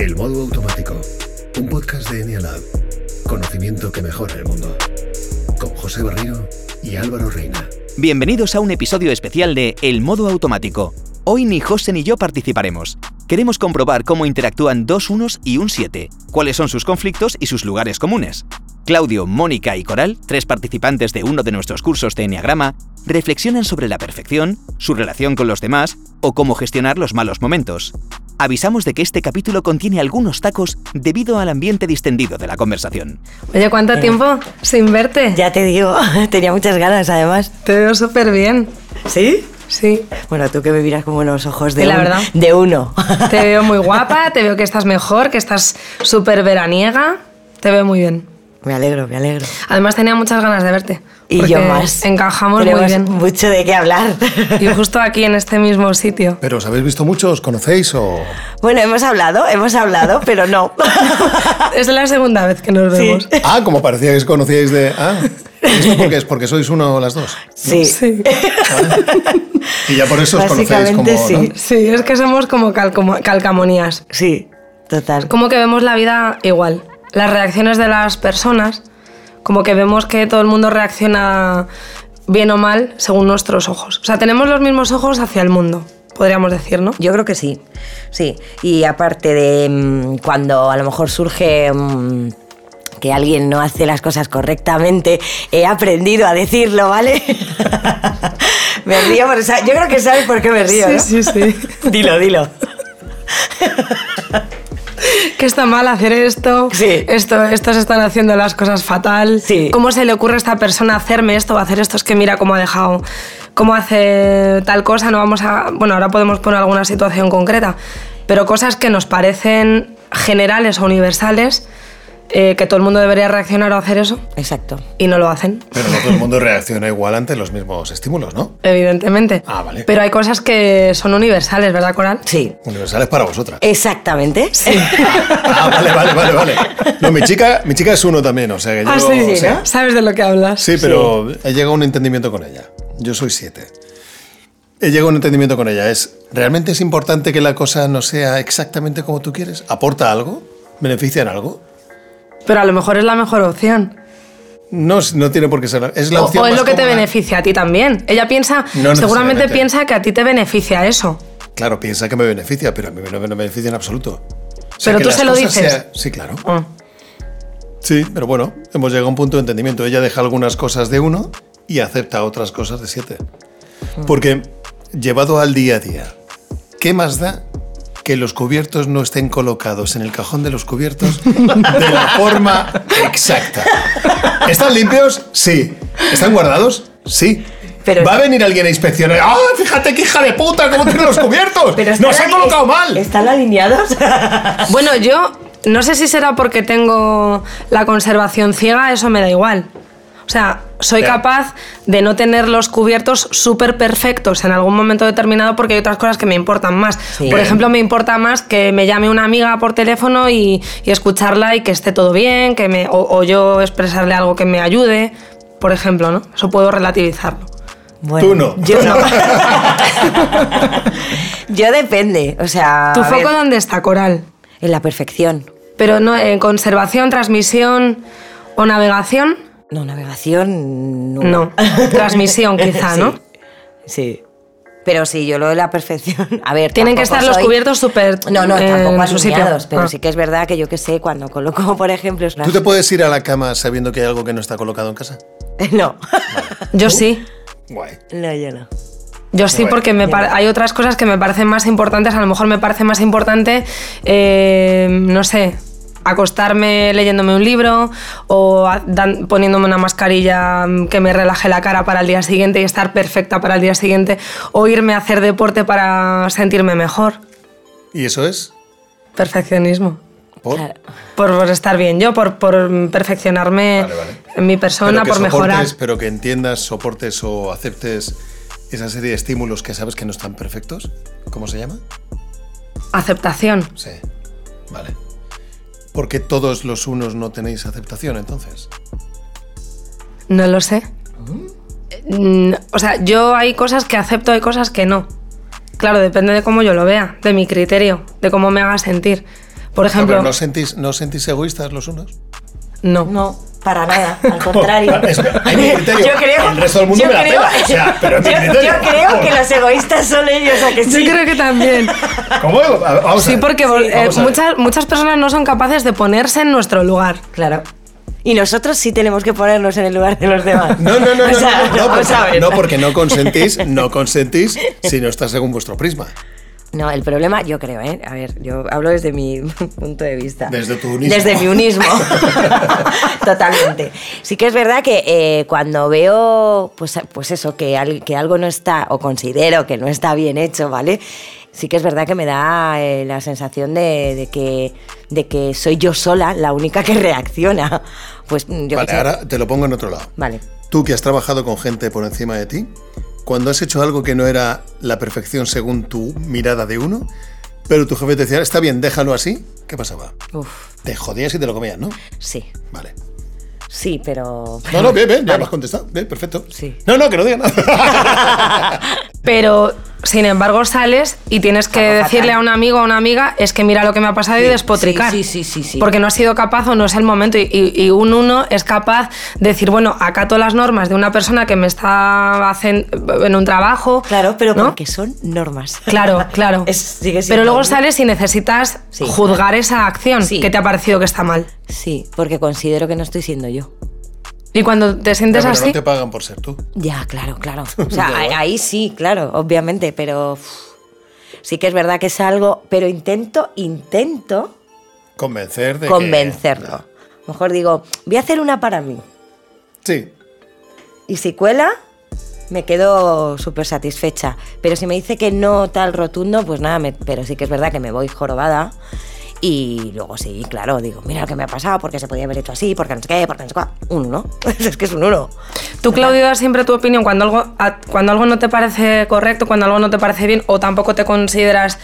El modo automático. Un podcast de Enialab. Conocimiento que mejora el mundo. Con José Barrio y Álvaro Reina. Bienvenidos a un episodio especial de El modo automático. Hoy ni José ni yo participaremos. Queremos comprobar cómo interactúan dos unos y un 7, cuáles son sus conflictos y sus lugares comunes. Claudio, Mónica y Coral, tres participantes de uno de nuestros cursos de Enneagrama, reflexionan sobre la perfección, su relación con los demás o cómo gestionar los malos momentos. Avisamos de que este capítulo contiene algunos tacos debido al ambiente distendido de la conversación. Oye, ¿cuánto tiempo sin verte? Ya te digo, tenía muchas ganas además. Te veo súper bien. ¿Sí? Sí. Bueno, tú que me miras como los ojos de, la un- verdad. de uno. Te veo muy guapa, te veo que estás mejor, que estás súper veraniega. Te veo muy bien. Me alegro, me alegro. Además tenía muchas ganas de verte. Y porque yo más. Encajamos muy bien. mucho de qué hablar. Y justo aquí en este mismo sitio. ¿Pero os habéis visto mucho? ¿Os conocéis o...? bueno, hemos hablado, hemos hablado, pero no. Es la segunda vez que nos Sí. vemos. Ah, como parecía que os conocíais de... Ah, ¿esto por qué es? ¿Porque sois uno o las dos? Sí. Sí. Y ya por eso os conocéis como... Básicamente ¿no? sí. Sí, es que somos como calcamonías. Sí, total. Como que vemos la vida igual. Las reacciones de las personas, como que vemos que todo el mundo reacciona bien o mal según nuestros ojos. O sea, tenemos los mismos ojos hacia el mundo, podríamos decir, ¿no? Yo creo que sí, sí. Y aparte de mm, cuando a lo mejor surge mm, que alguien no hace las cosas correctamente, he aprendido a decirlo, ¿vale? me río, por esa- yo creo que sabes por qué me río, ¿no? Sí, sí, sí. Dilo, dilo. que está mal hacer esto, Sí. esto, estos están haciendo las cosas fatal, Sí. cómo se le ocurre a esta persona hacerme esto o hacer esto, es que mira cómo ha dejado, cómo hace tal cosa, no vamos a, bueno, ahora podemos poner alguna situación concreta, pero cosas que nos parecen generales o universales, eh, que todo el mundo debería reaccionar o hacer eso, Exacto. y no lo hacen. Pero no todo el mundo reacciona igual ante los mismos estímulos, ¿no? Evidentemente. Ah, vale. Pero hay cosas que son universales, ¿verdad, Coral? Sí. Universales para vosotras. Exactamente. Sí. Ah, vale, vale, vale, vale. No, mi chica, mi chica es uno también, o sea que yo... Ah, sí, sí. ¿no? ¿Sabes de lo que hablas? Sí, pero he llegado a un entendimiento con ella. Yo soy siete. He llegado a un entendimiento con ella. Es, ¿realmente es importante que la cosa no sea exactamente como tú quieres? ¿Aporta algo? ¿Beneficia en algo? Pero a lo mejor es la mejor opción. No, no tiene por qué ser. Es la O, opción o es más lo que te cómoda. beneficia a ti también. Ella piensa, No seguramente piensa que a ti te beneficia eso. Claro, piensa que me beneficia, pero a mí no me beneficia en absoluto. O Pero tú se lo dices. sea- Sí, claro. Ah. Sí, pero bueno, hemos llegado a un punto de entendimiento. Ella deja algunas cosas de uno y acepta otras cosas de siete. Porque llevado al día a día, ¿qué más da que los cubiertos no estén colocados en el cajón de los cubiertos de la forma exacta? ¿Están limpios? Sí. ¿Están guardados? Sí. Pero- Va a venir alguien a inspeccionar. ¡Ah, fíjate qué hija de puta! ¿Cómo tiene los cubiertos? Pero ¡No están se han colocado mal! ¿Están alineados? Bueno, yo no sé si será porque tengo la conservación ciega, eso me da igual. O sea, soy capaz de no tener los cubiertos súper perfectos en algún momento determinado porque hay otras cosas que me importan más. Sí. Por ejemplo, me importa más que me llame una amiga por teléfono y, y escucharla y que esté todo bien, que me, o, o yo expresarle algo que me ayude, por ejemplo, ¿no? Eso puedo relativizarlo. Bueno, Tú no. Yo no. yo depende. O sea. ¿Tu foco ver, dónde está, Coral? En la perfección. Pero no en conservación, transmisión o navegación. No, navegación. No. No, transmisión quizá, ¿no? Sí. Pero sí, yo lo de la perfección. A ver, Tienen que estar los soy- cubiertos súper No, no, en tampoco alineados, pero Ah. sí que es verdad que yo que sé, cuando coloco, por ejemplo, es una- ¿Tú te puedes ir a la cama sabiendo que hay algo que no está colocado en casa? No. Yo sí. Guay. No, yo no. Yo sí, Bueno, porque me hay otras cosas que me parecen más importantes. A lo mejor me parece más importante, eh, no sé, acostarme leyéndome un libro o dan- poniéndome una mascarilla mm, que me relaje la cara para el día siguiente y estar perfecta para el día siguiente o irme a hacer deporte para sentirme mejor. ¿Y eso es? Perfeccionismo. ¿Por? Claro. Por, por estar bien yo, por, por perfeccionarme Vale, vale. en mi persona, Pero que por mejorar. soportes, Pero que entiendas, soportes o aceptes esa serie de estímulos que sabes que no están perfectos. ¿Cómo se llama? Aceptación. Sí. Vale. ¿Por qué todos los unos no tenéis aceptación entonces? No lo sé. Mm, O sea, yo hay cosas que acepto, hay cosas que no. Claro, depende de cómo yo lo vea, de mi criterio, de cómo me haga sentir. Por No, ejemplo, pero ¿no sentís, ¿no sentís egoístas los unos? no. No, para nada, al contrario. Es. Yo creo, El resto del mundo yo me la creo, pela. O sea, pero es mi yo- criterio. yo creo que los egoístas son ellos, a que sí. Yo creo que también. ¿Cómo? Vamos Sí, ver. porque eh, Vamos a ver. muchas, muchas personas no son capaces de ponerse en nuestro lugar. Claro. Y nosotros sí tenemos que ponernos en el lugar de los demás. No, no, no, O no, sea, no, no, porque no consentís, no consentís si no está según vuestro prisma. No, el problema, yo creo, ¿eh? A ver, yo hablo desde mi punto de vista. Desde tu unismo. Desde mi unismo. Totalmente. Sí que es verdad que eh, cuando veo, pues, pues eso, que, al- que algo no está, o considero que no está bien hecho, ¿vale? Sí que es verdad que me da eh, la sensación de, de que, de que soy yo sola la única que reacciona. Pues yo Vale, ahora te lo pongo en otro lado. Vale. Tú que has trabajado con gente por encima de ti, cuando has hecho algo que no era la perfección según tu mirada de uno, pero tu jefe te decía, está bien, déjalo así, ¿qué pasaba? Uf, Te jodías y te lo comías, ¿no? sí. Vale. Sí, pero... No, no, bien, bien, ya Vale. me has contestado. Bien, perfecto. Sí. No, no, que no diga nada. Pero, sin embargo, sales y tienes que Algo decirle fatal. a un amigo o a una amiga, es que mira lo que me ha pasado y despotricar. sí, sí, sí, sí. Porque no has sido capaz o no es el momento. Y, y- y un uno es capaz de decir, bueno, acato las normas de una persona que me está haciendo en un trabajo. Claro, pero ¿no? porque son normas. Claro, claro. Es- sigue Pero luego sales y necesitas Sí. juzgar esa acción Sí. que te ha parecido que está mal. Sí, porque considero que no estoy siendo yo. Y cuando te sientes Pero así, no te pagan por ser tú. Ya, claro, claro. O sea, ahí, ahí sí, claro, obviamente, pero sí que es verdad que es algo, pero intento, intento Convencer de que- convencerlo. Mejor digo, voy a hacer una para mí. Sí. Y si cuela, me quedo súper satisfecha. Pero si me dice que no tal rotundo, pues nada, me- pero sí que es verdad que me voy jorobada. Y luego sí, claro, digo, mira lo que me ha pasado, porque se podía haber hecho así, porque no sé qué, porque no sé cuál. Un uno. es que es un uno. tú, Claudio, das siempre tu opinión cuando algo, cuando algo no te parece correcto, cuando algo no te parece bien, o tampoco te consideras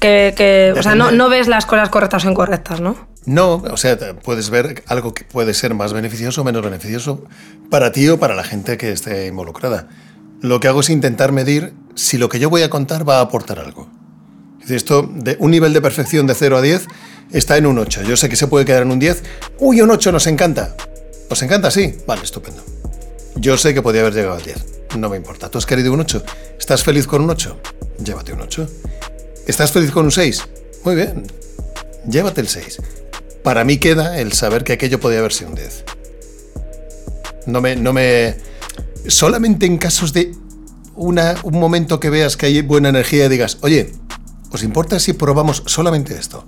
que. que- o sea, no, no ves las cosas correctas o incorrectas, ¿no? No, o sea, puedes ver algo que puede ser más beneficioso o menos beneficioso para ti o para la gente que esté involucrada. Lo que hago es intentar medir si lo que yo voy a contar va a aportar algo. Esto de un nivel de perfección de 0 a 10 está en un 8. Yo sé que se puede quedar en un 10. Uy, un 8 nos encanta. ¿Os encanta? Sí. Vale, estupendo. Yo sé que podía haber llegado al 10. No me importa. ¿Tú has querido un 8? ¿Estás feliz con un 8? Llévate un 8. ¿Estás feliz con un 6? Muy bien. Llévate el 6. Para mí queda el saber que aquello podía haber sido un 10. No me, no me. Solamente en casos de una, un momento que veas que hay buena energía y digas, oye, ¿os importa si probamos solamente esto?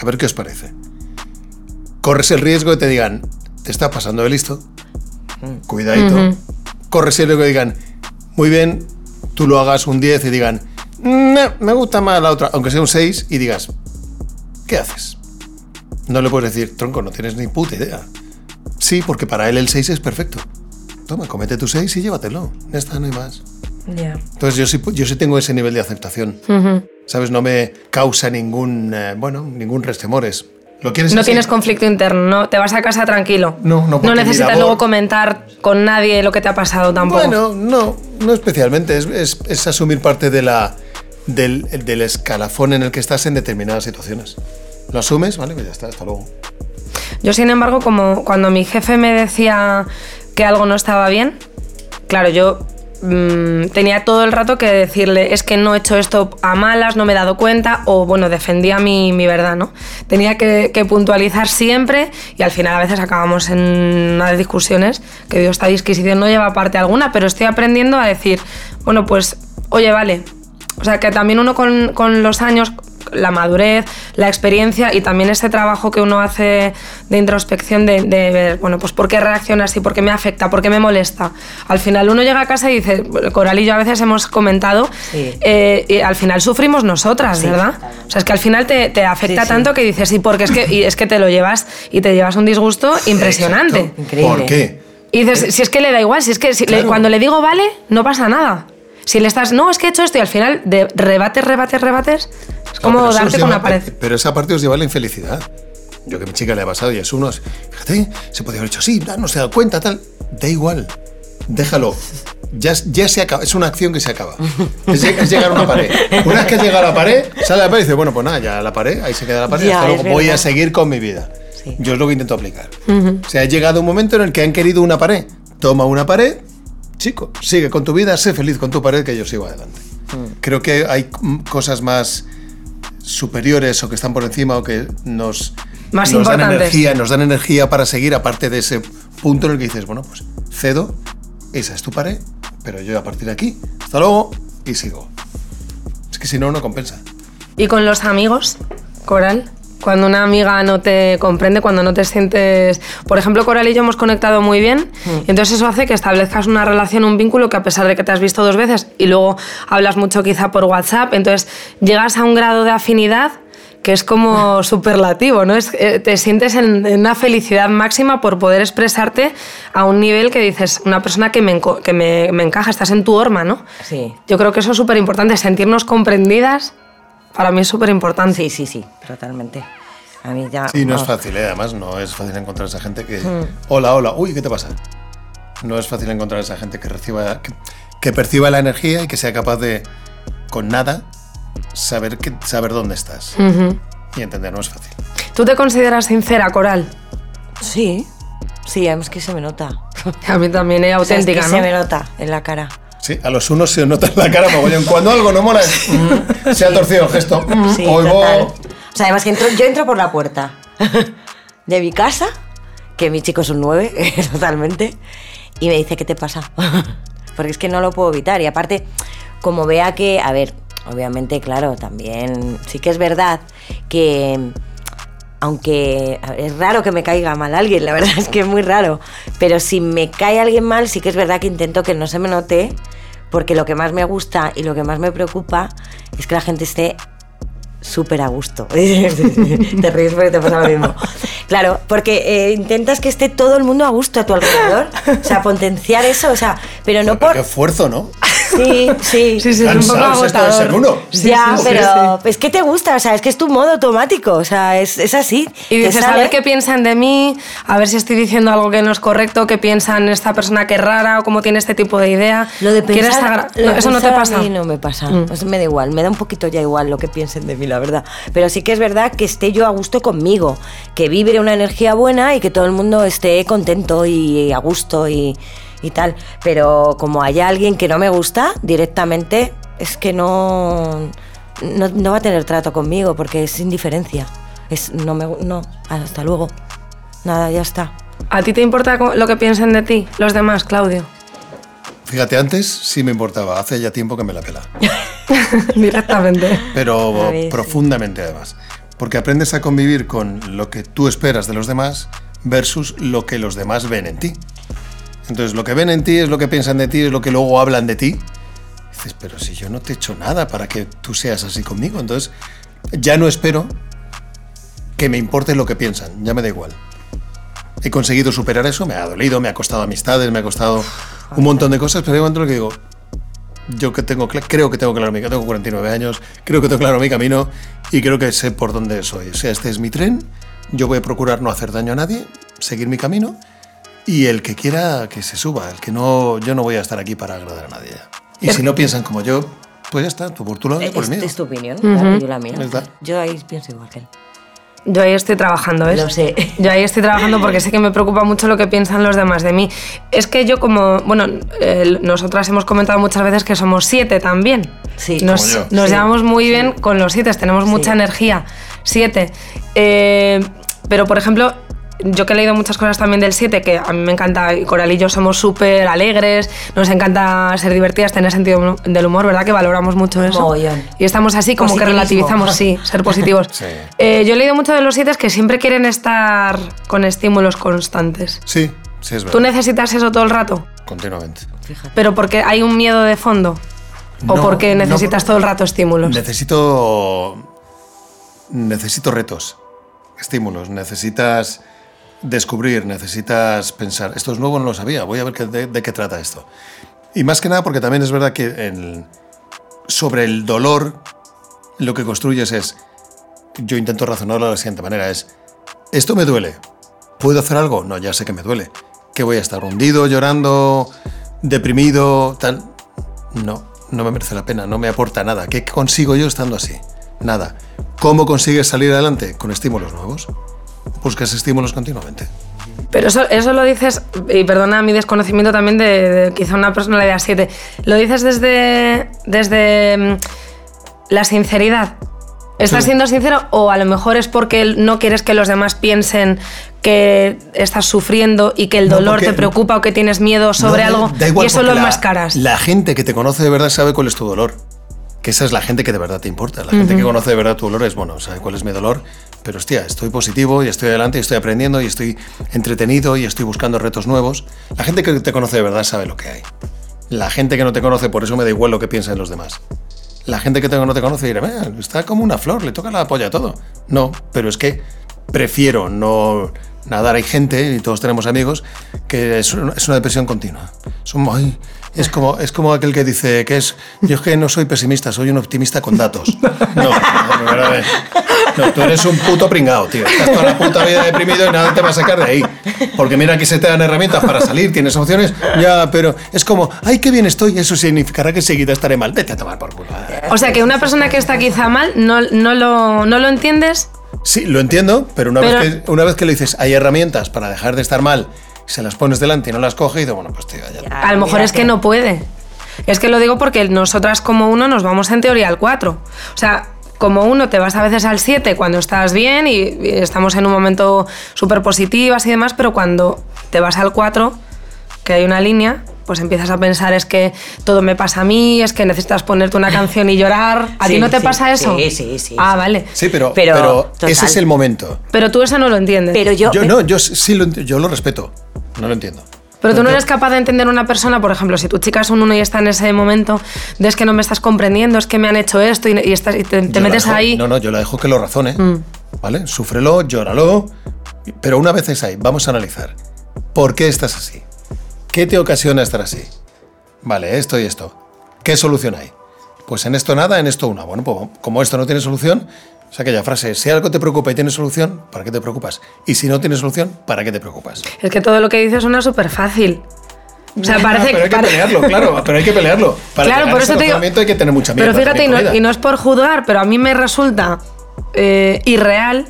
A ver qué os parece. Corres el riesgo de que te digan, te está pasando de listo. Cuidadito. Corres el riesgo de que digan, muy bien, tú lo hagas un 10 y digan, "No, me gusta más la otra, aunque sea un 6, y digas, ¿qué haces? No le puedes decir, tronco, no tienes ni puta idea. Sí, porque para él el 6 es perfecto. Toma, comete tu 6 y llévatelo. Ya está, no hay más. Ya. Entonces yo sí, yo sí tengo ese nivel de aceptación. ¿Sabes? No me causa ningún, eh, bueno, ningún restemores. ¿Lo quieres No así? tienes conflicto interno, no te vas a casa tranquilo. No, no, No necesitas labor- luego comentar con nadie lo que te ha pasado tampoco. Bueno, no, no especialmente. Es, es- es asumir parte de la, del, del escalafón en el que estás en determinadas situaciones. Lo asumes, ¿vale? Pues ya está, hasta luego. Yo, sin embargo, como cuando mi jefe me decía que algo no estaba bien, claro, yo mm, tenía todo el rato que decirle, es que no he hecho esto a malas, no me he dado cuenta, o bueno, defendía mi, mi verdad, ¿no? Tenía que, puntualizar siempre y al final a veces acabamos en unas discusiones que digo, esta disquisición no lleva parte alguna, pero estoy aprendiendo a decir, bueno, pues, oye, vale. O sea, que también uno con, con los años la madurez, la experiencia y también ese trabajo que uno hace de introspección de, de ver, bueno, pues por qué reacciona así, por qué me afecta, por qué me molesta. Al final uno llega a casa y dice, Coral y yo a veces hemos comentado, Sí. eh, y al final sufrimos nosotras, Sí, ¿verdad? O sea, es que al final te, te afecta Sí, sí. tanto que dices, sí, porque es que, y es que te lo llevas y te llevas un disgusto impresionante. Exacto. Increíble. ¿Por qué? Y dices, si es que le da igual, si es que si le- Claro. cuando le digo vale, no pasa nada. Si le estás, no, es que he hecho esto y al final de rebates, rebates, rebates, es No, como eso darte con una pared. Pero esa parte os lleva a la infelicidad. Yo que a mi chica le ha pasado y es unos, fíjate, se podía haber hecho así, no se da cuenta, tal. Da igual, déjalo. ya, ya se acaba, es una acción que se acaba. Es, es llegar a una pared. Una vez que llega a la pared, sale a la pared y dice, bueno, pues nada, ya la pared, ahí se queda la pared, Ya, hasta luego, voy a seguir con mi vida. Sí. Yo es lo que intento aplicar. O sea, ha llegado un momento en el que han querido una pared, toma una pared, chico, sigue con tu vida, sé feliz con tu pared, que yo sigo adelante. Creo que hay cosas más superiores o que están por encima o que nos, Más nos dan energía, nos dan energía para seguir, aparte de ese punto en el que dices, bueno, pues cedo, esa es tu pared, pero yo a partir de aquí, hasta luego y sigo. Es que si no, no compensa. ¿Y con los amigos, Coral? Cuando una amiga no te comprende, cuando no te sientes... Por ejemplo, Coral y yo hemos conectado muy bien, y entonces eso hace que establezcas una relación, un vínculo que a pesar de que te has visto dos veces y luego hablas mucho quizá por WhatsApp, entonces llegas a un grado de afinidad que es como superlativo, ¿no? Es, eh, te sientes en, en una felicidad máxima por poder expresarte a un nivel que dices, una persona que me, que me, me encaja, estás en tu horma, ¿no? Sí. Yo creo que eso es súper importante, sentirnos comprendidas, para mí es súper importante. Sí, sí, sí, totalmente. A mí ya. Sí, no es vamos, fácil, ¿eh? además no es fácil encontrar esa gente que... Hola, hola, uy, ¿qué te pasa? No es fácil encontrar esa gente que reciba, que, que perciba la energía y que sea capaz de, con nada, saber, que, saber dónde estás. Y entender, no es fácil. ¿Tú te consideras sincera, Coral? Sí, sí, además que se me nota. A mí también es O sea, es auténtica, que ¿no? se me nota en la cara. Sí, a los unos se nota en la cara mogollón. Cuando algo no mola, es, mm, se ha torcido el gesto. mm, Sí, oigo- total. O sea, además que entro- yo entro por la puerta de mi casa, que mi chico es un 9, totalmente, y me dice, ¿qué te pasa? Porque es que no lo puedo evitar. Y aparte, como vea que, a ver, obviamente, claro, también sí que es verdad que aunque es raro que me caiga mal alguien, la verdad es que es muy raro, pero si me cae alguien mal, sí que es verdad que intento que no se me note, porque lo que más me gusta y lo que más me preocupa es que la gente esté súper a gusto. te ríes porque te pasa lo mismo. Claro, porque eh, intentas que esté todo el mundo a gusto a tu alrededor, o sea, potenciar eso, o sea, pero no Joder, Qué por... esfuerzo, ¿no? Sí, sí. Sí, sí, es un poco de uno. Sí, ya, sí, sí, pero es que te gusta, o sea, es que es tu modo automático, o sea, es, es así. Y dices, a ver qué piensan de mí, a ver si estoy diciendo algo que no es correcto, qué piensan esta persona que es rara o cómo tiene este tipo de idea. Lo de ¿Quieres pensar, lo de eso no te pensar a pasa. mí no me pasa. Mm. Pues me da igual, me da un poquito ya igual lo que piensen de mí, la verdad. Pero sí que es verdad que esté yo a gusto conmigo, que vibre una energía buena y que todo el mundo esté contento y a gusto y, y tal. Pero como haya alguien que no me gusta directamente, es que no, no, no va a tener trato conmigo porque es indiferencia. Es, no, me, no, hasta luego. Nada, ya está. ¿A ti te importa lo que piensen de ti los demás, Claudio? Fíjate, antes sí me importaba, hace ya tiempo que me la pela. Directamente. pero sí. profundamente además. Porque aprendes a convivir con lo que tú esperas de los demás versus lo que los demás ven en ti. Entonces, lo que ven en ti es lo que piensan de ti, es lo que luego hablan de ti. Dices, pero si yo no te he hecho nada para que tú seas así conmigo, entonces ya no espero que me importe lo que piensan, ya me da igual. He conseguido superar eso, me ha dolido, me ha costado amistades, me ha costado un montón de cosas, pero hay un momento en el que digo, yo que tengo, creo que tengo claro mi tengo 49 años, creo que tengo claro mi camino y creo que sé por dónde soy. O sea, este es mi tren, yo voy a procurar no hacer daño a nadie, seguir mi camino y el que quiera que se suba, el que no, yo no voy a estar aquí para agradar a nadie. Y si no piensan como yo, pues ya está, tú por tu lado, por el Es, mío. es tu opinión, claro, yo la mía. Yo ahí pienso igual que él. Yo ahí estoy trabajando, ¿ves? Lo sé. Yo ahí estoy trabajando porque sé que me preocupa mucho lo que piensan los demás de mí. Es que yo como, bueno, eh, nosotras hemos comentado muchas veces que somos siete también. Sí. Nos, Como yo. nos Sí, llevamos muy bien con los siete, tenemos mucha energía. Siete. Eh, pero, por ejemplo, yo que he leído muchas cosas también del 7, que a mí me encanta, y Coral y yo somos súper alegres, nos encanta ser divertidas, tener sentido del humor, ¿verdad? Que valoramos mucho eso. Mogollón. Y estamos así como que relativizamos, sí, ser positivos. Sí. Eh, yo he leído mucho de los 7 que siempre quieren estar con estímulos constantes. Sí, sí es ¿Tú verdad. necesitas eso todo el rato? Continuamente. Fíjate. ¿Pero porque hay un miedo de fondo? ¿O No, porque necesitas todo el rato estímulos? Necesito. Necesito retos, estímulos. Necesitas descubrir, necesitas pensar. Esto es nuevo, no lo sabía. Voy a ver de, de qué trata esto. Y más que nada porque también es verdad que sobre el dolor lo que construyes es. Yo intento razonarlo de la siguiente manera: es. Esto me duele. ¿Puedo hacer algo? No, ya sé que me duele. ¿Que voy a estar hundido, llorando, deprimido, tal. No, no me merece la pena, no me aporta nada. ¿Qué consigo yo estando así? Nada. ¿Cómo consigues salir adelante? Con estímulos nuevos. Buscas estímulos continuamente. Pero eso, eso lo dices, y perdona mi desconocimiento también de, de quizá una personalidad 7, lo dices desde, desde mm, la sinceridad. ¿Estás Sí. siendo sincero o a lo mejor es porque no quieres que los demás piensen que estás sufriendo y que el dolor te preocupa o que tienes miedo sobre No, algo da igual, y eso lo la- enmascaras? La gente que te conoce de verdad sabe cuál es tu dolor. Que esa es la gente que de verdad te importa. La gente que conoce de verdad tu dolor es, bueno, sabe cuál es mi dolor, pero hostia, estoy positivo y estoy adelante y estoy aprendiendo y estoy entretenido y estoy buscando retos nuevos. La gente que te conoce de verdad sabe lo que hay. La gente que no te conoce, por eso me da igual lo que piensen los demás. La gente que te- no te conoce dirá, "Eh, está como una flor, le toca la polla a todo. No, pero es que prefiero no nadar. Hay gente, y todos tenemos amigos, que es una, es una depresión continua. Son muy- es, como, es como aquel que dice que es, yo es que no soy pesimista, soy un optimista con datos. No, no, no, no, no. No, tú eres un puto pringao, tío. Estás toda la puta vida deprimido y nada te va a sacar de ahí. Porque mira que se te dan herramientas para salir, tienes opciones, ya, pero es como, ay, qué bien estoy, eso significará que seguida estaré mal. Vete a tomar por culo. O sea que una persona que está quizá mal, no, no, lo, no lo entiendes Sí, lo entiendo, pero una, Pero- Vez que, una vez que le dices, hay herramientas para dejar de estar mal, se las pones delante y no las coge, y dices, bueno, pues tío, ya. Ya. A lo mejor es que no puede. Es que lo digo porque nosotras como uno nos vamos en teoría al 4. O sea, como uno te vas a veces al 7 cuando estás bien y, y estamos en un momento súper positivas y demás, pero cuando te vas al 4, que hay una línea, pues empiezas a pensar es que todo me pasa a mí, es que necesitas ponerte una canción y llorar. ¿A ti Sí, no te sí, pasa eso? sí, sí, sí, Ah, sí. vale. Sí, pero, Pero, pero, ese es el momento. Pero tú eso no lo entiendes. Pero yo, Yo no, yo sí lo, yo lo respeto, no lo entiendo. Pero tú no eres capaz de entender a una persona, por ejemplo, si tu chica es un uno y está en ese momento de es que no me estás comprendiendo, es que me han hecho esto y, y estás, y te, te metes dejo- ahí. No, no, yo la dejo que lo razone. Mm. ¿Vale? Súfrelo, llóralo. Pero una vez es ahí, vamos a analizar. ¿Por qué estás así? ¿Qué te ocasiona estar así? Vale, esto y esto. ¿Qué solución hay? Pues en esto nada, en esto una. Bueno, pues como esto no tiene solución, es aquella frase, si algo te preocupa y tiene solución, ¿para qué te preocupas? Y si no tiene solución, ¿para qué te preocupas? Es que todo lo que dices suena súper fácil. O sea, parece pero hay que pare- pelearlo, claro, pero hay que pelearlo. Para Claro, por eso te digo- hay que tener mucha mierda. Pero fíjate, no, y no es por juzgar, pero a mí me resulta eh, irreal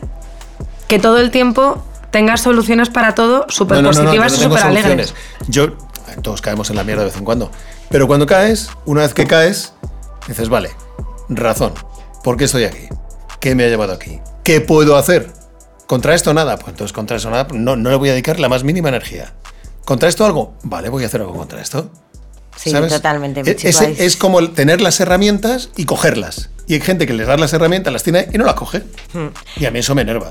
que todo el tiempo tengas soluciones para todo súper No, no, no, no, positivas yo y súper alegres. Yo, todos caemos en la mierda de vez en cuando. Pero cuando caes, una vez que caes, dices, vale, razón. ¿Por qué estoy aquí? ¿Qué me ha llevado aquí? ¿Qué puedo hacer? ¿Contra esto nada? Pues entonces contra eso nada, no, no le voy a dedicar la más mínima energía. ¿Contra esto algo? Vale, voy a hacer algo contra esto. Sí, ¿Sabes? totalmente. mi E- chico, es como tener las herramientas y cogerlas. Y hay gente que les da las herramientas, las tiene y no las coge. Hmm. Y a mí eso me enerva.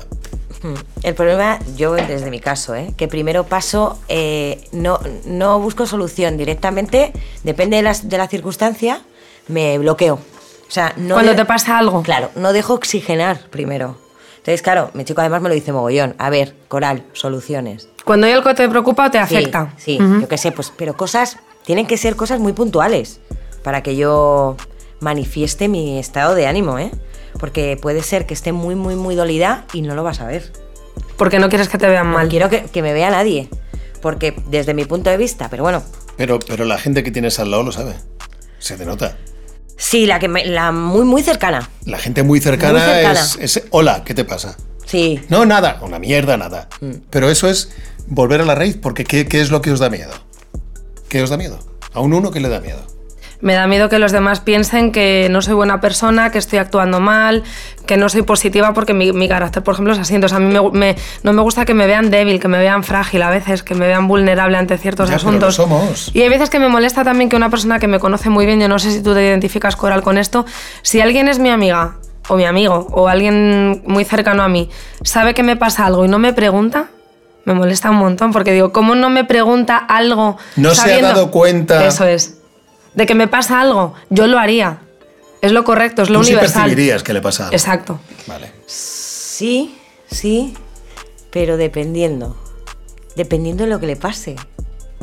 El problema, yo desde mi caso, ¿eh? que primero paso, eh, no, no busco solución directamente, depende de, las, de la circunstancia, me bloqueo. O sea, no Cuando de- te pasa algo. Claro, no dejo oxigenar primero. Entonces, claro, mi chico además me lo dice mogollón. A ver, Coral, soluciones. Cuando hay algo que te preocupa o te Sí, afecta. Sí, Ujú. yo qué sé, pues, pero cosas, tienen que ser cosas muy puntuales para que yo manifieste mi estado de ánimo, ¿eh? Porque puede ser que esté muy, muy, muy dolida y no lo vas a ver. Porque no quieres que te vean No mal. quiero que, que me vea nadie. Porque desde mi punto de vista, pero bueno, Pero, pero la gente que tienes al lado lo sabe. Se te nota. sí, la que me- la muy, muy cercana. La gente muy cercana, Muy cercana. Es, es, hola, ¿qué te pasa? Sí. No, nada, una mierda, nada. Mm. Pero eso es volver a la raíz, porque ¿qué, qué es lo que os da miedo? ¿Qué os da miedo? A un uno que le da miedo. Me da miedo que los demás piensen que no soy buena persona, que estoy actuando mal, que no soy positiva porque mi, mi carácter, por ejemplo, es así. Entonces a mí me- me- no me gusta que me vean débil, que me vean frágil a veces, que me vean vulnerable ante ciertos Ya, pero asuntos. lo somos. Y hay veces que me molesta también que una persona que me conoce muy bien, yo no sé si tú te identificas, Coral, con esto, si alguien es mi amiga o mi amigo o alguien muy cercano a mí, sabe que me pasa algo y no me pregunta, me molesta un montón porque digo, ¿cómo no me pregunta algo? No se ha sabiendo- dado cuenta. Eso es. De que me pasa algo, yo lo haría. Es lo correcto, es lo Tú sí universal. percibirías que le pasa algo. Exacto. Vale. Sí, sí, pero dependiendo. Dependiendo de lo que le pase.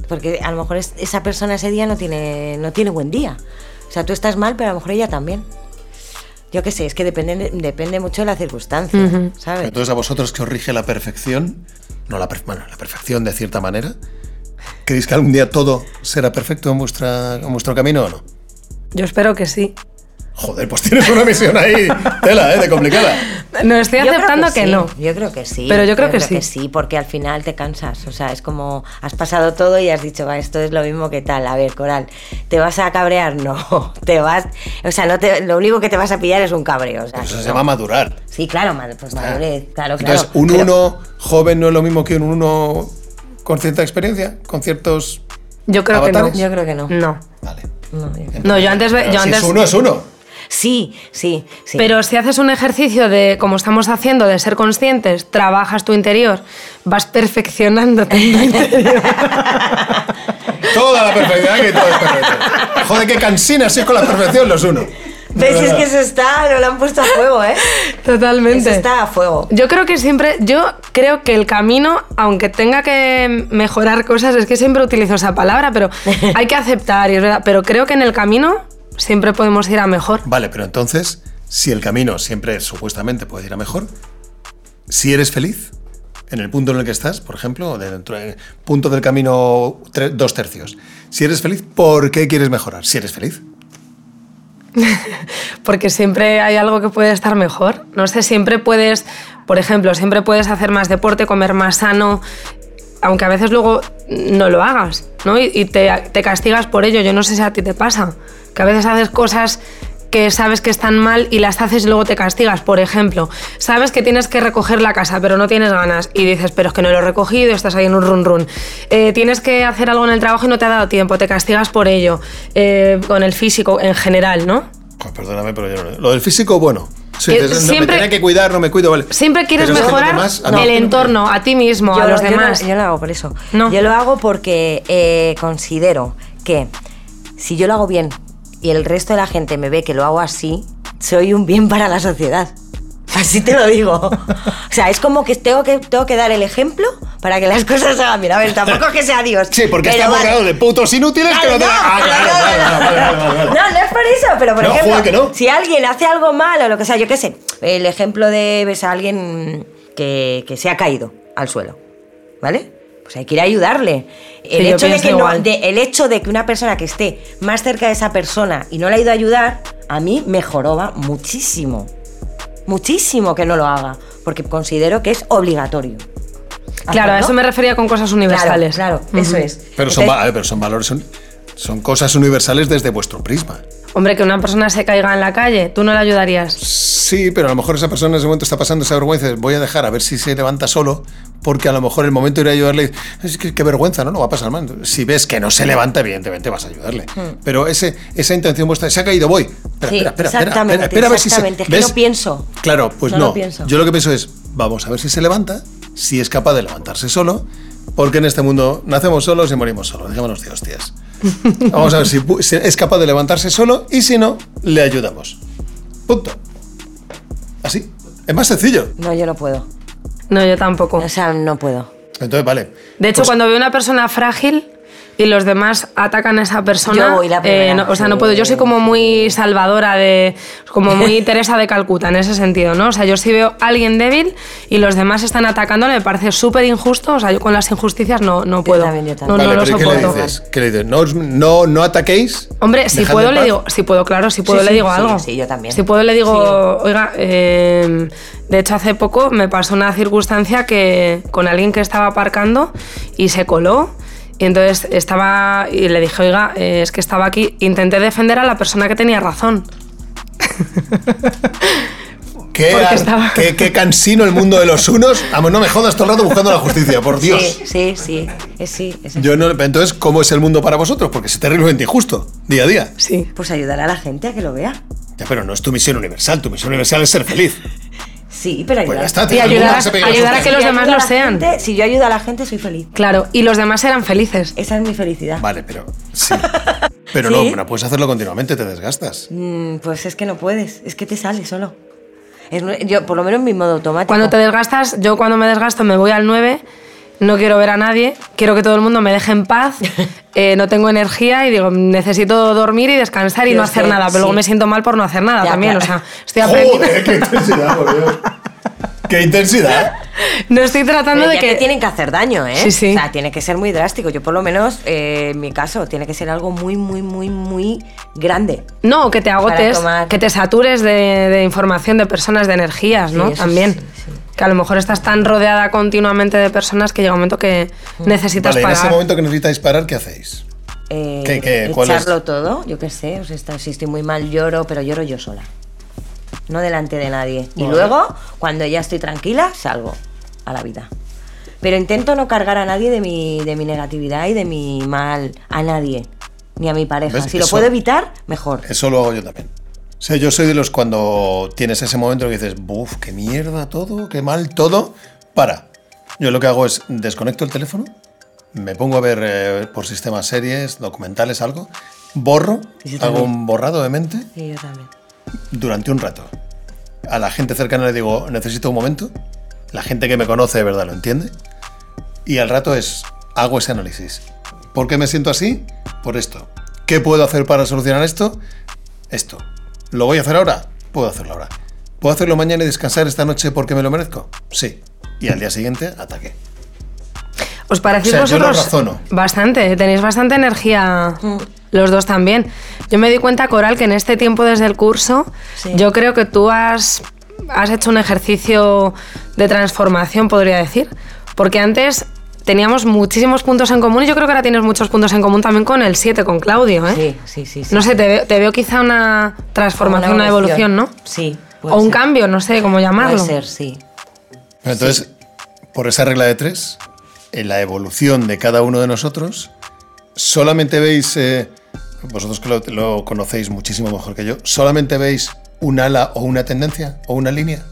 Porque a lo mejor es- esa persona ese día no tiene, no tiene buen día. O sea, tú estás mal, pero a lo mejor ella también. Yo qué sé, es que depende, de- depende mucho de la circunstancia, ¿sabes? Entonces a vosotros que os rige la perfección, no la, per- bueno, la perfección de cierta manera, ¿Creéis que algún día todo será perfecto en, vuestra, en vuestro camino o no? Yo espero que sí. Joder, pues tienes una misión ahí, tela, ¿eh? De complicada. No, estoy Yo aceptando que, sí, no. Yo creo que sí. Pero yo creo que sí. sí, porque al final te cansas. O sea, es como has pasado todo y has dicho, va, esto es lo mismo que tal. A ver, Coral, ¿te vas a cabrear? No. Te vas. O sea, no te, lo único que te vas a pillar es un cabreo. o sea, Eso se no. llama madurar. Sí, claro, pues madurez, claro, claro. Entonces, un Pero- uno joven no es lo mismo que un uno con cierta experiencia, con ciertos. Yo creo que no. Yo creo que no. No. Vale. No, yo- No, yo antes. Yo si antes es uno, es uno. Sí, sí, sí. Pero si haces un ejercicio de, como estamos haciendo, de ser conscientes, trabajas tu interior, vas perfeccionando tu interior. Toda la perfección, que todo es perfecto. Joder, qué cansina así con la perfección los uno. ¿Ves? Es que eso está, no lo han puesto a fuego, ¿eh? Totalmente. Eso está a fuego. Yo creo que siempre, yo creo que el camino, aunque tenga que mejorar cosas, es que siempre utilizo esa palabra, pero hay que aceptar, y es verdad, pero creo que en el camino siempre podemos ir a mejor. Vale, pero entonces, si el camino siempre supuestamente puede ir a mejor, si eres feliz en el punto en el que estás, por ejemplo, dentro del punto del camino tre- dos tercios, si eres feliz, ¿por qué quieres mejorar? Si eres feliz. Porque siempre hay algo que puede estar mejor. No sé, siempre puedes, por ejemplo, siempre puedes hacer más deporte, comer más sano, aunque a veces luego no lo hagas, ¿no? Y, te, te castigas por ello. Yo no sé si a ti te pasa, que a veces haces cosas que sabes que están mal y las haces y luego te castigas. Por ejemplo, sabes que tienes que recoger la casa, pero no tienes ganas y dices, pero es que no lo he recogido, estás ahí en un run run. Eh, tienes que hacer algo en el trabajo y no te ha dado tiempo, te castigas por ello, eh, con el físico en general, ¿no? Pues perdóname, pero yo no. Lo del físico, bueno. Sí, no, siempre- me tenía que cuidar, no me cuido, vale. Siempre quieres Pero es que los mejorar demás- ah, no. el entorno, a ti mismo, a los yo lo- demás. Yo, lo hago por eso. No. Yo lo hago porque eh, considero que si yo lo hago bien y el resto de la gente me ve que lo hago así, soy un bien para la sociedad. Así te lo digo. O sea, es como que tengo que, tengo que dar el ejemplo para que las cosas se hagan bien. A ver, tampoco es que sea Dios. Sí, porque vale. borrado de putos inútiles que no te Ah, claro, no, no, es por eso, pero por ejemplo, si alguien hace algo mal o lo que sea, yo qué sé, el ejemplo de ves a alguien que, que se ha caído al suelo, ¿vale? Pues hay que ir a ayudarle. El, hecho de que no- igual. de- el hecho de que una persona que esté más cerca de esa persona y no le ha ido a ayudar, a mí me joroba muchísimo. Muchísimo que no lo haga, porque considero que es obligatorio. Claro, a eso me refería con cosas universales. Claro, claro, eso es. Pero son, Entonces, ver, pero son valores, son, son cosas universales desde vuestro prisma. Hombre, que una persona se caiga en la calle, tú no le ayudarías. Sí, pero a lo mejor esa persona en ese momento está pasando esa vergüenza. Voy a dejar a ver si se levanta solo, porque a lo mejor el momento de ir a ayudarle es que qué vergüenza, ¿no? No va a pasar mal. Si ves que no se levanta, evidentemente vas a ayudarle. Pero ese, esa intención vuestra, se ha caído, voy. Espera, Hmm. Sí, espera, espera, espera, exactamente, espera, espera a ver si se. exactamente. Es que no pienso. Claro, pues No no. lo pienso. Yo lo que pienso es, vamos a ver si se levanta, si es capaz de levantarse solo, porque en este mundo nacemos solos y morimos solos. Dejémonos de hostias. Vamos a ver si, es capaz de levantarse solo y si no, le ayudamos. Punto. Así. Es más sencillo. No, yo no puedo. No, yo tampoco. O sea, no puedo. Entonces, vale. De hecho, Pues- cuando veo una persona frágil y los demás atacan a esa persona, Yo voy la primera. eh, no- o sea, no Sí. puedo. Yo soy como muy salvadora de, como muy Teresa de Calcuta en ese sentido, ¿no? O sea, yo si veo a alguien débil y los demás están atacándole, me parece súper injusto. O sea, yo con las injusticias no, no puedo. también, yo también. No, no Vale, pero ¿y ¿qué soporto. le dices? ¿Qué le dices? No, no, no ataquéis. Hombre, si puedo le digo, si puedo, claro, si puedo Sí, le sí, digo sí, algo. sí, yo también. Si puedo le digo, oiga, eh, de hecho hace poco me pasó una circunstancia que con alguien que estaba aparcando y se coló. Y entonces estaba y le dije, oiga, eh, es que estaba aquí. Intenté defender a la persona que tenía razón. ¿Qué, Porque ar- estaba- qué- qué cansino el mundo de los unos. Vamos, no me jodas todo el rato buscando la justicia, por Dios. Sí, sí, sí. Es, sí, es- Yo no, entonces, ¿cómo es el mundo para vosotros? Porque es terriblemente injusto, día a día. Sí. Pues ayudar a la gente a que lo vea. Ya, pero no es tu misión universal. Tu misión universal es ser feliz. Sí, pero ayudar. Pues ya está. Y ayudar a- ayudar que los Si yo demás lo la sean. gente- si yo ayudo a la gente, soy feliz. Claro, y los demás eran felices. Esa es mi felicidad. Vale, pero sí. Pero ¿Sí? no, no puedes hacerlo continuamente, te desgastas. Mm, pues es que no puedes. Es que te sale solo. Es yo, por lo menos en mi modo automático. Cuando te desgastas, yo cuando me desgasto me voy al 9, no quiero ver a nadie, quiero que todo el mundo me deje en paz, eh, no tengo energía y digo, necesito dormir y descansar y Yo no hacer nada, pero sí. luego me siento mal por no hacer nada Ya, también, claro. o sea, estoy aprendiendo. ¡Joder, qué intensidad, por Dios! ¡Qué intensidad! No estoy tratando Pero de ya que... te tienen que hacer daño, ¿eh? Sí, sí. O sea, tiene que ser muy drástico. Yo por lo menos, eh, en mi caso, tiene que ser algo muy, muy, muy, muy grande. No, que te agotes, tomar. que te satures de, de información, de personas, de energías, ¿no? Sí, También. Que a lo mejor estás tan rodeada continuamente de personas que llega un momento que Mm. necesitas Vale, en parar. ese momento que necesitáis parar, ¿qué hacéis? Eh, ¿Qué- qué? ¿Cuál es? echarlo todo, yo qué sé. O sea, está- si estoy muy mal, lloro, pero lloro yo sola. No delante de nadie. Y Vale. luego, cuando ya estoy tranquila, salgo a la vida. Pero intento no cargar a nadie de mi, de mi negatividad y de mi mal. A nadie. Ni a mi pareja. ¿Ves? Si lo puedo evitar, mejor. Eso lo hago yo también. O sea, yo soy de los cuando tienes ese momento que dices, buf, qué mierda todo, qué mal todo, para. Yo lo que hago es desconecto el teléfono, me pongo a ver eh, por sistemas series, documentales, algo, borro, yo hago también. un borrado de mente Sí, yo también. durante un rato. A la gente cercana le digo, necesito un momento. La gente que me conoce de verdad lo entiende. Y al rato es, hago ese análisis. ¿Por qué me siento así? Por esto. ¿Qué puedo hacer para solucionar esto? Esto. ¿Lo voy a hacer ahora? Puedo hacerlo ahora. ¿Puedo hacerlo mañana y descansar esta noche porque me lo merezco? Sí. Y al día siguiente, ataque. ¿Os parecéis O sea, yo lo vosotros? razono. Bastante, tenéis bastante energía los dos también. Yo me di cuenta, Coral, que en este tiempo desde el curso, Sí. yo creo que tú has, has hecho un ejercicio de transformación, podría decir. Porque antes teníamos muchísimos puntos en común y yo creo que ahora tienes muchos puntos en común también con el 7, con Claudio, ¿eh? Sí, sí, sí. sí. No sé, te veo, te veo quizá una transformación, una evolución, ¿no? Sí. puede O un ser. cambio, no sé cómo llamarlo. Puede ser, sí. Entonces, por esa regla de tres, en la evolución de cada uno de nosotros, solamente veis, eh, vosotros que lo, lo conocéis muchísimo mejor que yo, solamente veis un ala o una tendencia o una línea.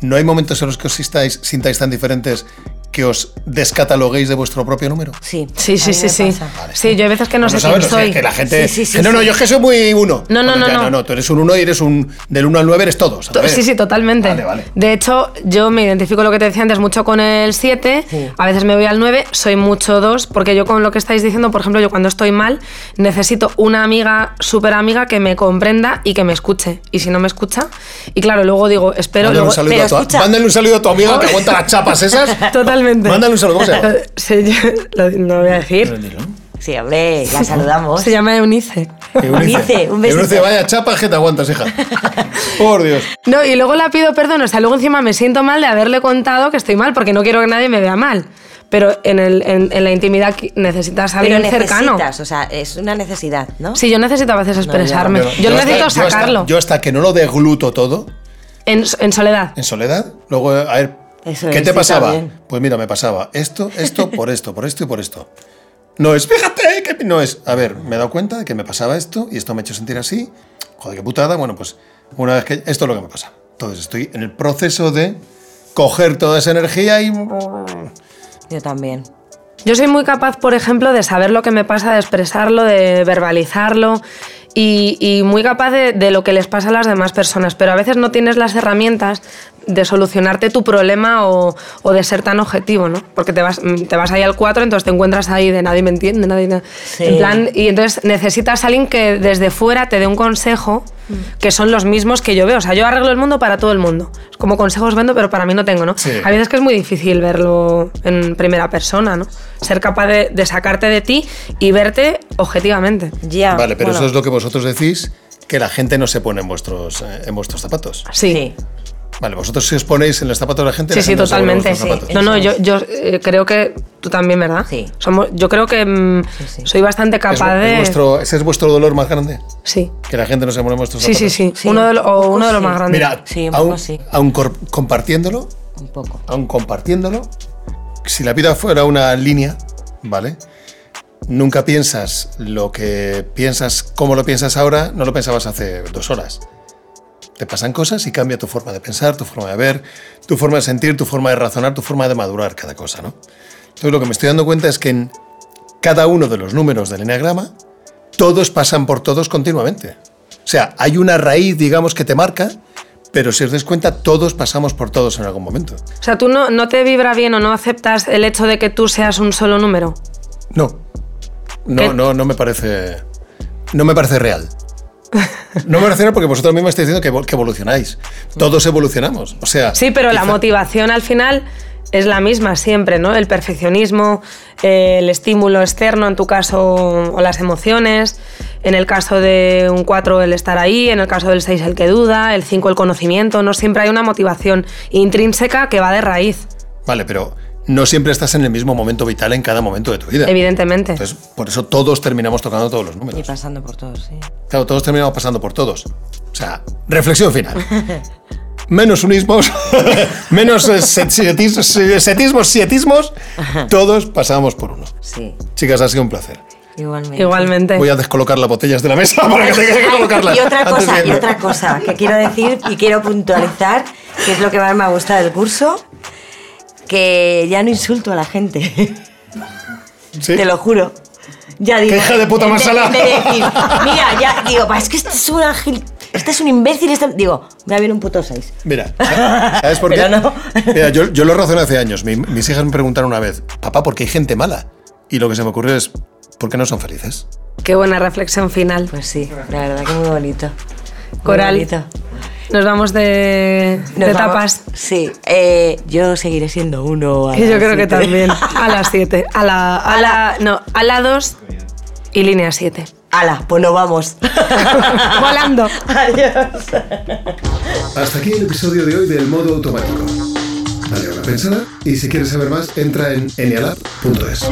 No hay momentos en los que os sintáis, sintáis tan diferentes que os descataloguéis de vuestro propio número. Sí. Sí, sí, sí, sí. yo hay veces que no Bueno, sé ¿sabes? quién O sea, soy. que la gente. Sí, sí, sí, que no, no, sí. yo es que soy muy uno. No, no, Bueno, no, ya, no. no, tú eres un uno y eres un. Del 1 al 9 eres todos. To- Sí, sí, totalmente. Vale, vale. De hecho, yo me identifico lo que te decía antes mucho con el 7, Sí. a veces me voy al 9, soy mucho 2, porque yo con lo que estáis diciendo, por ejemplo, yo cuando estoy mal, necesito una amiga, súper amiga, que me comprenda y que me escuche. Y si no me escucha, y claro, luego digo, espero... Mándale Luego, un, saludo pero a tu, escucha. mándale un saludo a tu amiga que aguanta las chapas esas. Totalmente. Mándale un saludo, ¿cómo se llama? Se, lo- no lo voy a decir. Sí, hombre, la saludamos. Se llama Eunice. Eunice, un besito. Eunice, vaya chapa que te aguantas, hija. Por Dios. No, y luego la pido perdón, o sea, luego encima me siento mal de haberle contado que estoy mal, porque no quiero que nadie me vea mal. Pero en, el, en, en la intimidad qui- necesitas a Pero alguien cercano. necesitas, o sea, es una necesidad, ¿no? Sí, yo necesito a veces expresarme. Yo- yo yo hasta- necesito yo hasta- sacarlo. Yo hasta, que no lo degluto todo En, en soledad. en soledad, luego, a ver, Eso ¿qué es, te pasaba? también. Pues mira, me pasaba esto, esto, por esto, por esto y por esto. No es, fíjate, que no es. A ver, me he dado cuenta de que me pasaba esto y esto me ha hecho sentir así. Joder, qué putada. Bueno, pues una vez que. Esto es lo que me pasa. Entonces estoy en el proceso de coger toda esa energía y. Yo también. Yo soy muy capaz, por ejemplo, de saber lo que me pasa, de expresarlo, de verbalizarlo y, y muy capaz de, de lo que les pasa a las demás personas. Pero a veces no tienes las herramientas de solucionarte tu problema o, o de ser tan objetivo, ¿no? Porque te vas, mm, te vas ahí al 4, entonces te encuentras ahí de nadie me entiende, nadie... me-". Sí. En plan, y entonces necesitas a alguien que desde fuera te dé un consejo que son los mismos que yo veo. O sea, yo arreglo el mundo para todo el mundo. Es como consejos vendo, pero para mí no tengo, ¿no? Sí. Hay veces que es muy difícil verlo en primera persona, ¿no? Ser capaz de, de sacarte de ti y verte objetivamente. Ya. Vale, pero bueno, eso es lo que vosotros decís, que la gente no se pone en vuestros, eh, en vuestros zapatos. Sí. Sí. Vale, vosotros si os ponéis en los zapatos de la gente. Sí, la sí, gente totalmente. zapatos. No, no, yo, es. yo eh, creo que tú también, ¿verdad? Sí. Somos, yo creo que mm, Sí, sí. soy bastante Es- capaz es de... vuestro- ese es vuestro dolor más grande. Sí. Que la gente no se pone en vuestros Sí, zapatos. sí, sí. Sí, uno de, lo- o uno de los sí. más grandes. Mira, Sí, un aún, poco sí. aún cor- compartiéndolo, Un poco. aún compartiéndolo, si la vida fuera una línea, ¿vale? Nunca piensas lo que piensas, como lo piensas ahora, no lo pensabas hace dos horas. Te pasan cosas y cambia tu forma de pensar, tu forma de ver, tu forma de sentir, tu forma de razonar, tu forma de madurar cada cosa, ¿no? Entonces lo que me estoy dando cuenta es que en cada uno de los números del enneagrama, todos pasan por todos continuamente. O sea, hay una raíz, digamos, que te marca, pero si os dais cuenta, todos pasamos por todos en algún momento. O sea, tú no, no te vibra bien o no aceptas el hecho de que tú seas un solo número. No. ¿Qué? No, no, no me parece. No me parece real. No me racional porque vosotros mismos estáis diciendo que, evol- que evolucionáis. Todos evolucionamos. O sea. Sí, pero la motivación al final es la misma siempre, ¿no? El perfeccionismo, el estímulo externo, en tu caso, o las emociones. En el caso de un 4, el estar ahí. En el caso del 6, el que duda. El 5, el conocimiento. No siempre hay una motivación intrínseca que va de raíz, Vale, pero no siempre estás en el mismo momento vital en cada momento de tu vida. evidentemente. Entonces, por eso todos terminamos tocando todos los Y números. pasando por todos, sí. Claro, todos terminamos pasando por todos. O sea, reflexión final. Menos unismos, menos eh, set- setis- setismos, sietismos, todos pasamos por uno. Sí, Chicas, ha sido un placer. igualmente. Igualmente. Voy a descolocar las botellas de la mesa para que tengas que colocarlas. Y otra cosa, y otra cosa que quiero decir y quiero puntualizar, que es lo que más me ha gustado del curso, que ya no insulto a la gente. ¿Sí? Te lo juro. Ya digo. ¡Qué hija de puta más de decir, mira, ya digo, "Pa, es que este es un ángel, este es un imbécil, este... digo, me viene un puto 6. Mira, ¿sabes por qué? Pero no. Mira, yo, yo lo razoné hace años. Mi- mis hijas me preguntaron una vez, papá, ¿por qué hay gente mala? Y lo que se me ocurrió es, ¿por qué no son felices? Qué buena reflexión final. Pues sí, la verdad que muy bonito. Muy Coral. bonito. Nos vamos de, Nos de vamos- tapas. Sí, eh, yo seguiré siendo uno. a Y yo las creo que también. A las 7. A la, a la, no, a la 2 y línea 7. Ala, pues nos vamos. Volando. Adiós. Hasta aquí el episodio de hoy del modo automático. Dale una pensada y si quieres saber más, entra en enialab.es.